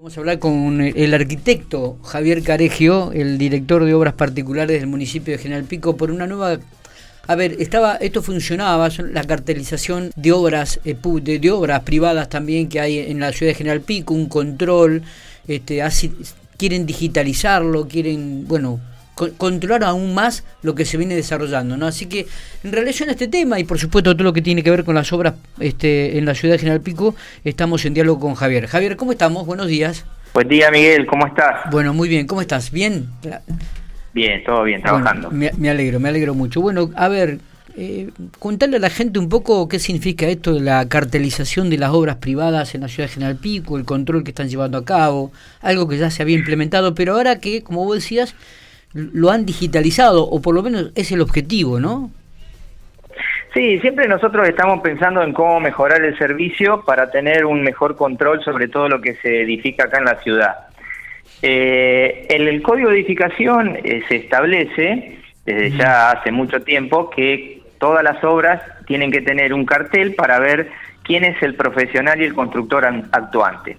Vamos a hablar con el arquitecto Javier Caregio, el director de obras particulares del municipio de General Pico, por una nueva... A ver, estaba, esto funcionaba, la cartelización de obras, eh, de, obras privadas también que hay en la ciudad de General Pico, un control, este, así, quieren digitalizarlo, quieren, bueno, controlar aún más lo que se viene desarrollando, ¿no? Así que en relación a este tema y por supuesto todo lo que tiene que ver con las obras este, en la ciudad de General Pico, estamos en diálogo con Javier. Javier, ¿cómo estamos? Buenos días. Buen día, Miguel, ¿cómo estás? Bueno, muy bien, ¿cómo estás? ¿Bien? Bien, todo bien, trabajando. me, alegro, me alegro mucho. Bueno, a ver, eh, contarle a la gente un poco qué significa esto de la cartelización de las obras privadas en la ciudad de General Pico, el control que están llevando a cabo, algo que ya se había implementado, pero ahora que, como vos decías, lo han digitalizado, o por lo menos es el objetivo, ¿no? Sí, siempre nosotros estamos pensando en cómo mejorar el servicio para tener un mejor control sobre todo lo que se edifica acá en la ciudad. Eh, en el código de edificación eh, se establece desde ya hace mucho tiempo que todas las obras tienen que tener un cartel para ver quién es el profesional y el constructor actuante.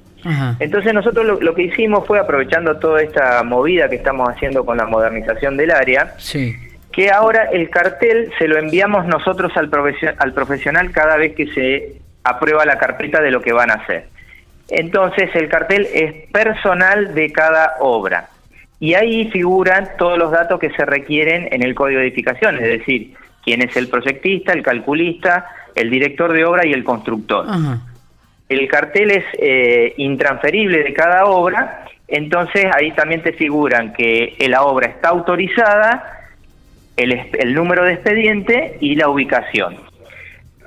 Entonces nosotros lo, que hicimos fue aprovechando toda esta movida que estamos haciendo con la modernización del área, que ahora el cartel se lo enviamos nosotros al, al profesional cada vez que se aprueba la carpeta de lo que van a hacer. Entonces el cartel es personal de cada obra. Y ahí figuran todos los datos que se requieren en el código de edificación, es decir, quién es el proyectista, el calculista, el director de obra y el constructor el cartel es eh, intransferible de cada obra, entonces ahí también te figuran que la obra está autorizada, el, número de expediente y la ubicación.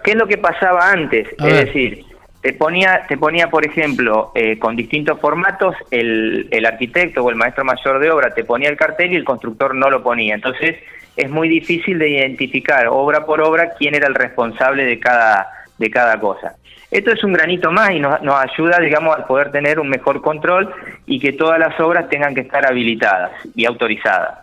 ¿Qué es lo que pasaba antes? es decir, te ponía, te ponía por ejemplo, eh, con distintos formatos, el, el arquitecto o el maestro mayor de obra te ponía el cartel y el constructor no lo ponía. Entonces es muy difícil de identificar obra por obra quién era el responsable de cada, de cada cosa. Esto es un granito más y nos, ayuda, digamos, a poder tener un mejor control y que todas las obras tengan que estar habilitadas y autorizadas.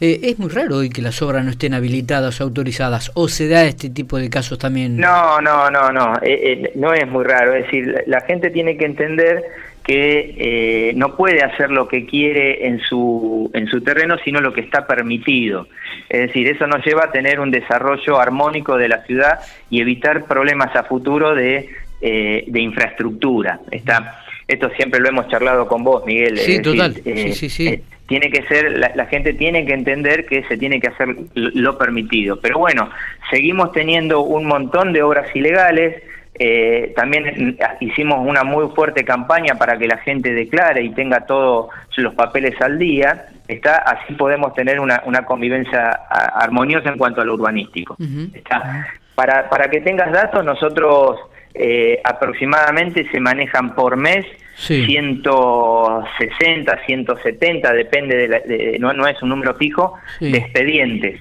Eh, es muy raro hoy que las obras no estén habilitadas o autorizadas, o se da este tipo de casos también. No, no, no, no, eh, eh, no es muy raro. Es decir, la gente tiene que entender que eh, no puede hacer lo que quiere en su, en su terreno, sino lo que está permitido. Es decir, eso nos lleva a tener un desarrollo armónico de la ciudad y evitar problemas a futuro de, eh, de infraestructura. Está, esto siempre lo hemos charlado con vos, Miguel. Sí, total. sí, sí, sí. Eh, tiene que ser, la, la, gente tiene que entender que se tiene que hacer lo permitido. Pero bueno, seguimos teniendo un montón de obras ilegales, eh, también hicimos una muy fuerte campaña para que la gente declare y tenga todos los papeles al día. Está, así podemos tener una, una convivencia armoniosa en cuanto al urbanístico. Está. Para, para que tengas datos, nosotros eh, aproximadamente se manejan por mes 160, 170, depende de, no, no es un número fijo, de expedientes.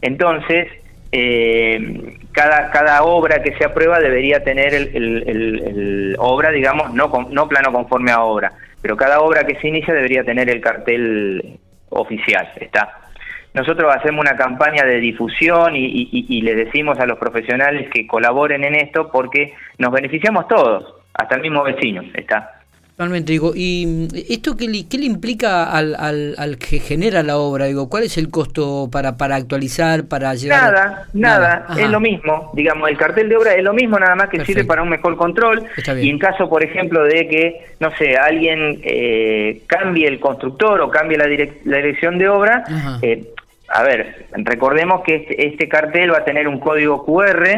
Entonces, eh, cada, cada obra que se aprueba debería tener el, obra, digamos, no, no plano conforme a obra, pero cada obra que se inicia debería tener el cartel oficial, está. Nosotros hacemos una campaña de difusión y, y le decimos a los profesionales que colaboren en esto porque nos beneficiamos todos, hasta el mismo vecino, está. Totalmente, digo, ¿y mm, esto qué le, qué le implica al, al, que genera la obra? Digo, ¿cuál es el costo para, para actualizar, para llegar? Nada, nada, es lo mismo, digamos, el cartel de obra es lo mismo, nada más que sirve para un mejor control. Y en caso, por ejemplo, de que, no sé, alguien eh, cambie el constructor o cambie la, la dirección de obra, eh, a ver, recordemos que este, este cartel va a tener un código QR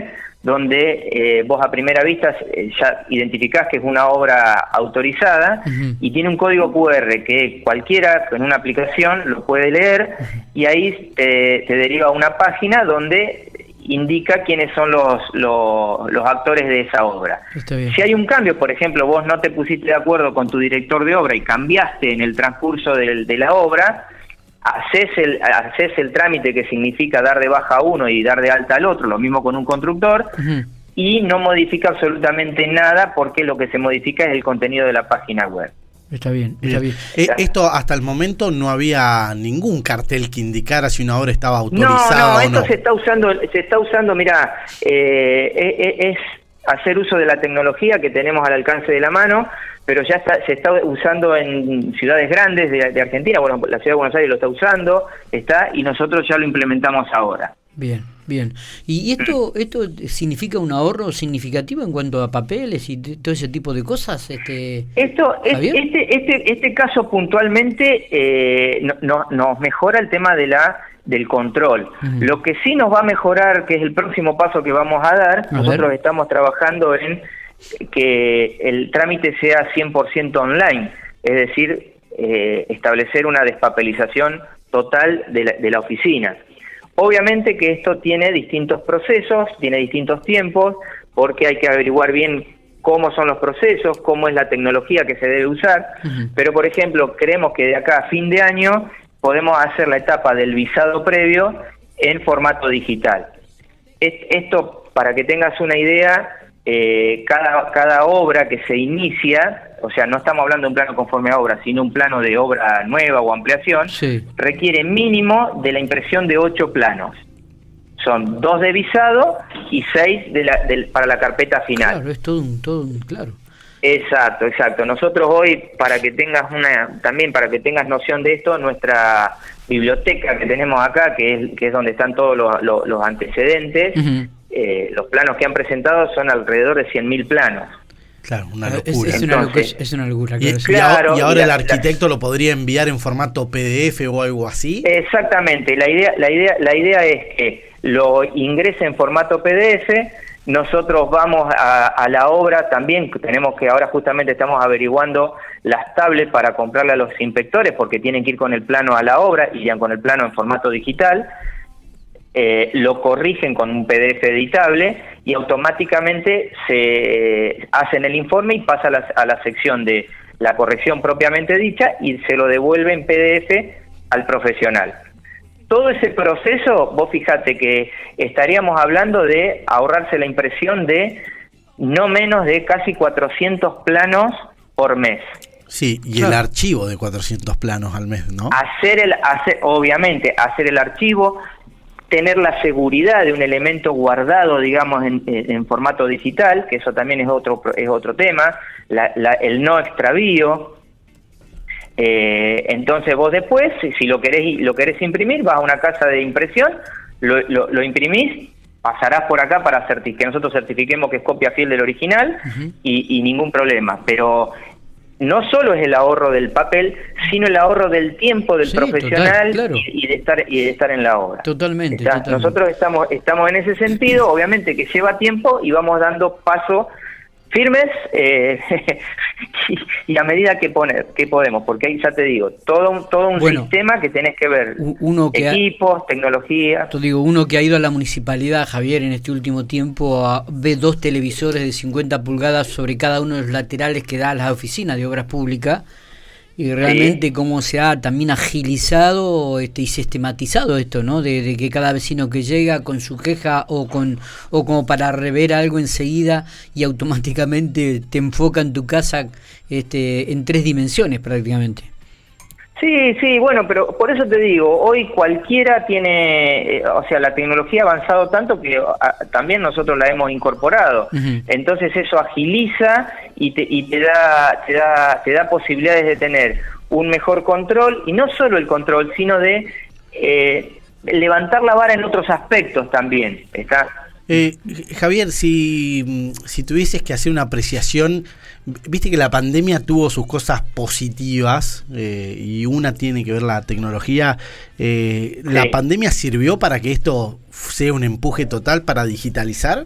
donde eh, vos a primera vista eh, ya identificás que es una obra autorizada y tiene un código QR que cualquiera con una aplicación lo puede leer y ahí te, deriva a una página donde indica quiénes son los, los, actores de esa obra. Si hay un cambio, por ejemplo, vos no te pusiste de acuerdo con tu director de obra y cambiaste en el transcurso de la obra, haces el, haces el trámite que significa dar de baja a uno y dar de alta al otro, lo mismo con un constructor, y no modifica absolutamente nada porque lo que se modifica es el contenido de la página web. Está bien, está bien. Eh, esto hasta el momento no había ningún cartel que indicara si una obra estaba autorizada no, no, o esto se está usando, se está usando, mira, eh, eh, es hacer uso de la tecnología que tenemos al alcance de la mano, pero ya se está usando en ciudades grandes de, Argentina, bueno, la ciudad de Buenos Aires lo está usando, está, y nosotros ya lo implementamos ahora. Bien, bien. ¿Y esto esto significa un ahorro significativo en cuanto a papeles y todo ese tipo de cosas? Este, esto, este, este, este caso puntualmente eh, no, nos mejora el tema de la del control. Lo que sí nos va a mejorar, que es el próximo paso que vamos a dar, nosotros estamos trabajando en que el trámite sea 100% online, es decir, eh, establecer una despapelización total de la, de la oficina. Obviamente que esto tiene distintos procesos, tiene distintos tiempos, porque hay que averiguar bien cómo son los procesos, cómo es la tecnología que se debe usar, pero por ejemplo, creemos que de acá a fin de año podemos hacer la etapa del visado previo en formato digital. Esto, para que tengas una idea, eh, cada, cada obra que se inicia, o sea, no estamos hablando de un plano conforme a obra, sino un plano de obra nueva o ampliación, requiere mínimo de la impresión de ocho planos. Son dos de visado y seis de la, para la carpeta final. Claro, es todo un, todo un, claro. Exacto, exacto. Nosotros hoy, para que tengas una, también para que tengas noción de esto, nuestra biblioteca que tenemos acá, que es, que es donde están todos los, los, antecedentes, eh, los planos que han presentado son alrededor de 100.000 planos. Claro, una locura. Es, una, locura. Y, ahora, el arquitecto lo podría enviar en formato PDF o algo así. Exactamente. La idea, la idea, la idea es que lo ingrese en formato PDF. Nosotros vamos a, a, la obra también, tenemos que ahora justamente estamos averiguando las tablets para comprarle a los inspectores porque tienen que ir con el plano a la obra y ya con el plano en formato digital. Eh, lo corrigen con un PDF editable y automáticamente se hacen el informe y pasa a la, sección de la corrección propiamente dicha y se lo devuelve en PDF al profesional. Todo ese proceso, vos fíjate que estaríamos hablando de ahorrarse la impresión de no menos de casi 400 planos por mes. Sí, y el archivo de 400 planos al mes, ¿no? Hacer el, hacer, obviamente, hacer el archivo, tener la seguridad de un elemento guardado, digamos, en, formato digital, que eso también es otro, es otro tema, el no extravío. Eh, entonces vos después, si lo querés, lo querés imprimir, vas a una casa de impresión, lo, lo, imprimís, pasarás por acá para que nosotros certifiquemos que es copia fiel del original y, y, ningún problema. Pero no solo es el ahorro del papel, sino el ahorro del tiempo del profesional y, de estar y de estar en la obra. Totalmente, Nosotros estamos estamos en ese sentido, obviamente que lleva tiempo y vamos dando paso firmes eh, y, a medida que poner que podemos porque ahí ya te digo todo un todo un sistema que tenés que ver. Uno que equipos tecnología. Te digo uno que ha ido a la municipalidad Javier en este último tiempo a, ve dos televisores de 50 pulgadas sobre cada uno de los laterales que da a las oficinas de obras públicas y realmente cómo se ha también agilizado este, y sistematizado esto, ¿no? De, que cada vecino que llega con su queja o con o como para rever algo enseguida y automáticamente te enfoca en tu casa este, en tres dimensiones prácticamente. Sí, sí, bueno, pero por eso te digo, hoy cualquiera tiene, eh, o sea, la tecnología ha avanzado tanto que ah, también nosotros la hemos incorporado. Entonces eso agiliza y te, y te da, te da, te da posibilidades de tener un mejor control y no solo el control, sino de eh, levantar la vara en otros aspectos también. Está eh, Javier, si, si tuvieses que hacer una apreciación, viste que la pandemia tuvo sus cosas positivas eh, y una tiene que ver la tecnología. Eh, ¿La pandemia sirvió para que esto sea un empuje total para digitalizar?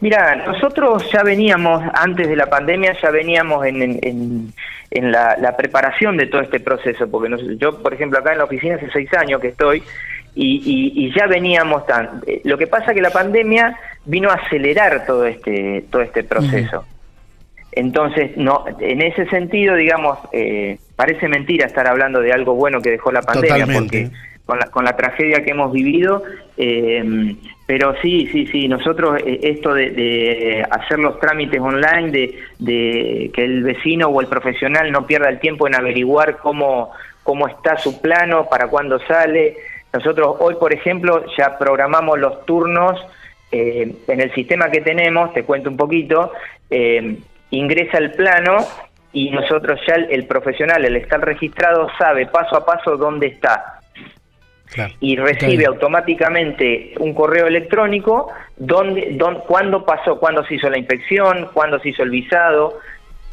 Mira, nosotros ya veníamos, antes de la pandemia, ya veníamos en, en, la, preparación de todo este proceso, porque yo, por ejemplo, acá en la oficina hace seis años que estoy, y, ya veníamos tan. Eh, lo que pasa que la pandemia vino a acelerar todo este todo este proceso. Entonces, no, en ese sentido, digamos, eh, parece mentira estar hablando de algo bueno que dejó la pandemia, porque con la, con la tragedia que hemos vivido, eh, pero sí, sí, sí, nosotros esto de, de, hacer los trámites online, de, de que el vecino o el profesional no pierda el tiempo en averiguar cómo, cómo está su plano, para cuándo sale, nosotros hoy, por ejemplo, ya programamos los turnos eh, en el sistema que tenemos, te cuento un poquito, eh, ingresa el plano y nosotros ya el, profesional, el estar registrado, sabe paso a paso dónde está. Y recibe automáticamente un correo electrónico donde, don, cuándo pasó, cuándo se hizo la inspección, cuándo se hizo el visado,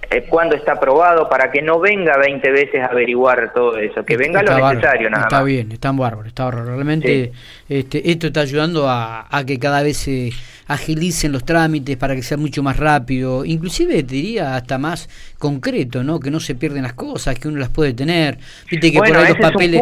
eh, cuándo está aprobado, para que no venga 20 veces a averiguar todo eso, que venga lo necesario nada está bien, está bárbaro, está bárbaro. Realmente este, esto está ayudando a, a que cada vez se agilicen los trámites para que sea mucho más rápido, inclusive te diría hasta más concreto, ¿no? Que no se pierden las cosas, que uno las puede tener. Viste que por ahí los papeles,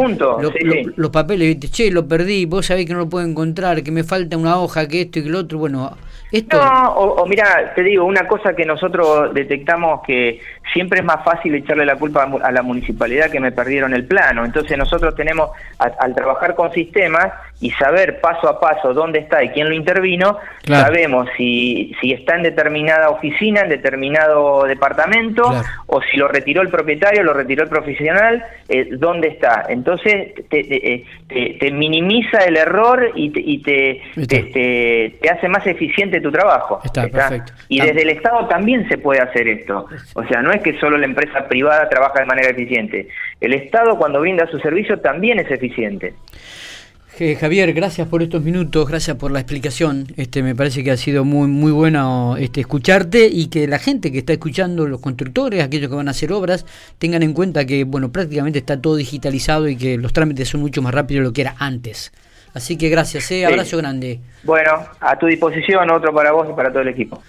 los papeles, viste, che, lo perdí, vos sabés que no lo puedo encontrar, que me falta una hoja, que esto y que lo otro, bueno, esto... No, o, mira, te digo, una cosa que nosotros detectamos que siempre es más fácil echarle la culpa a la municipalidad que me perdieron el plano. Entonces nosotros tenemos, al trabajar con sistemas y saber paso a paso dónde está y quién lo intervino, sabemos si, si está en determinada oficina, en determinado departamento, o si lo retiró el propietario, lo retiró el profesional, eh, dónde está. Entonces te, eh, te, minimiza el error y te, y te, te, hace más eficiente tu trabajo. Está, Perfecto. Y desde el Estado también se puede hacer esto. O sea, no es que solo la empresa privada trabaja de manera eficiente. El Estado cuando brinda su servicio también es eficiente. Javier, gracias por estos minutos, gracias por la explicación. Este, me parece que ha sido muy muy bueno este, escucharte y que la gente que está escuchando, los constructores, aquellos que van a hacer obras, tengan en cuenta que bueno prácticamente está todo digitalizado y que los trámites son mucho más rápidos de lo que era antes. Así que gracias, eh, abrazo grande. Bueno, a tu disposición, otro para vos y para todo el equipo.